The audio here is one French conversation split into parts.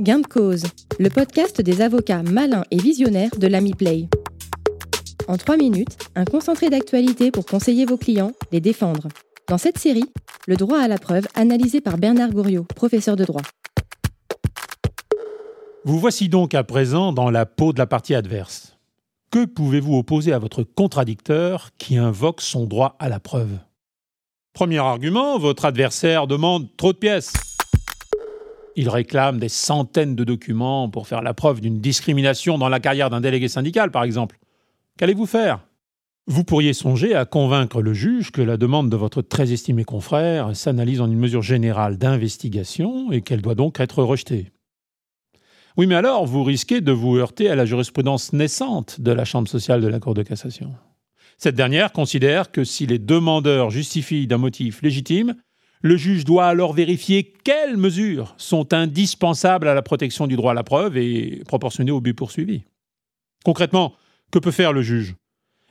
Gain de cause, le podcast des avocats malins et visionnaires de l'Ami Play. En trois minutes, un concentré d'actualité pour conseiller vos clients, les défendre. Dans cette série, le droit à la preuve analysé par Bernard Gouriot, professeur de droit. Vous voici donc à présent dans la peau de la partie adverse. Que pouvez-vous opposer à votre contradicteur qui invoque son droit à la preuve? Premier argument, votre adversaire demande trop de pièces. Il réclame des centaines de documents pour faire la preuve d'une discrimination dans la carrière d'un délégué syndical, par exemple. Qu'allez-vous faire? Vous pourriez songer à convaincre le juge que la demande de votre très estimé confrère s'analyse en une mesure générale d'investigation et qu'elle doit donc être rejetée. Oui, mais alors vous risquez de vous heurter à la jurisprudence naissante de la Chambre sociale de la Cour de cassation. Cette dernière considère que si les demandeurs justifient d'un motif légitime, le juge doit alors vérifier quelles mesures sont indispensables à la protection du droit à la preuve et proportionnées au but poursuivi. Concrètement, que peut faire le juge?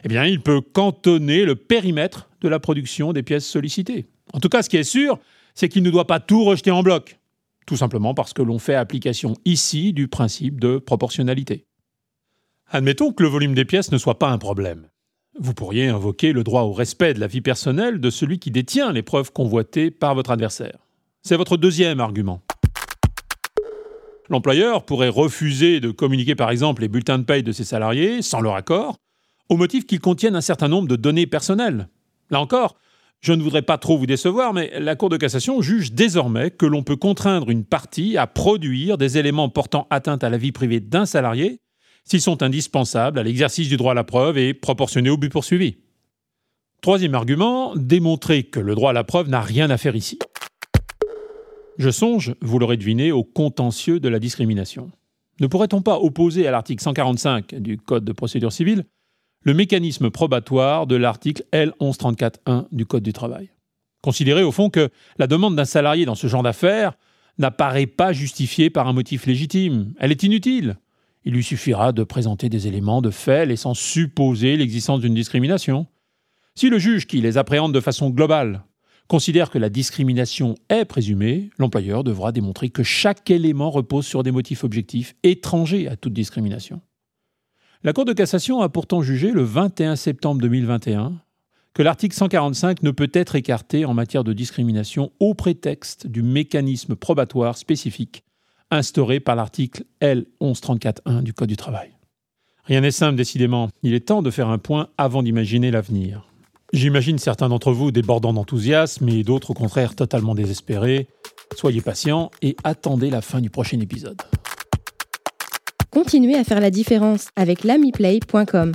Eh bien, il peut cantonner le périmètre de la production des pièces sollicitées. En tout cas, ce qui est sûr, c'est qu'il ne doit pas tout rejeter en bloc, tout simplement parce que l'on fait application ici du principe de proportionnalité. Admettons que le volume des pièces ne soit pas un problème. Vous pourriez invoquer le droit au respect de la vie personnelle de celui qui détient les preuves convoitées par votre adversaire. C'est votre deuxième argument. L'employeur pourrait refuser de communiquer par exemple les bulletins de paye de ses salariés sans leur accord, au motif qu'ils contiennent un certain nombre de données personnelles. Là encore, je ne voudrais pas trop vous décevoir, mais la Cour de cassation juge désormais que l'on peut contraindre une partie à produire des éléments portant atteinte à la vie privée d'un salarié s'ils sont indispensables à l'exercice du droit à la preuve et proportionnés au but poursuivi. Troisième argument, démontrer que le droit à la preuve n'a rien à faire ici. Je songe, vous l'aurez deviné, au contentieux de la discrimination. Ne pourrait-on pas opposer à l'article 145 du Code de procédure civile le mécanisme probatoire de l'article L1134.1 du Code du travail? Considérer au fond que la demande d'un salarié dans ce genre d'affaires n'apparaît pas justifiée par un motif légitime, elle est inutile, il lui suffira de présenter des éléments de fait laissant supposer l'existence d'une discrimination. Si le juge qui les appréhende de façon globale considère que la discrimination est présumée, l'employeur devra démontrer que chaque élément repose sur des motifs objectifs étrangers à toute discrimination. La Cour de cassation a pourtant jugé le 21 septembre 2021 que l'article 145 ne peut être écarté en matière de discrimination au prétexte du mécanisme probatoire spécifique instauré par l'article L1134.1 du Code du travail. Rien n'est simple, décidément. Il est temps de faire un point avant d'imaginer l'avenir. J'imagine certains d'entre vous débordant d'enthousiasme et d'autres au contraire totalement désespérés. Soyez patients et attendez la fin du prochain épisode. Continuez à faire la différence avec l'amiplay.com.